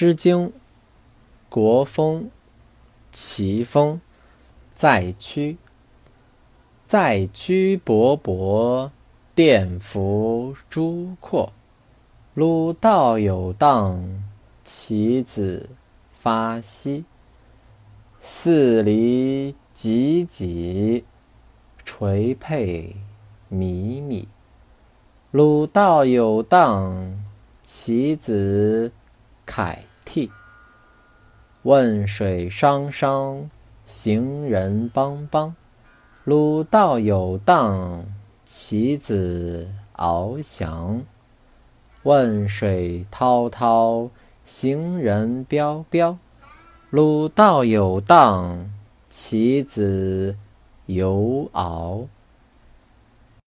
诗经·国风·齐风，在屈。在屈勃勃，殿服诸阔。鲁道有荡，其子发兮。四离汲汲，垂佩靡靡。鲁道有荡，其子凯替。汶水汤汤，行人邦邦。鲁道有荡，其子翱翔。汶水滔滔，行人彪彪。鲁道有荡，其子游翱。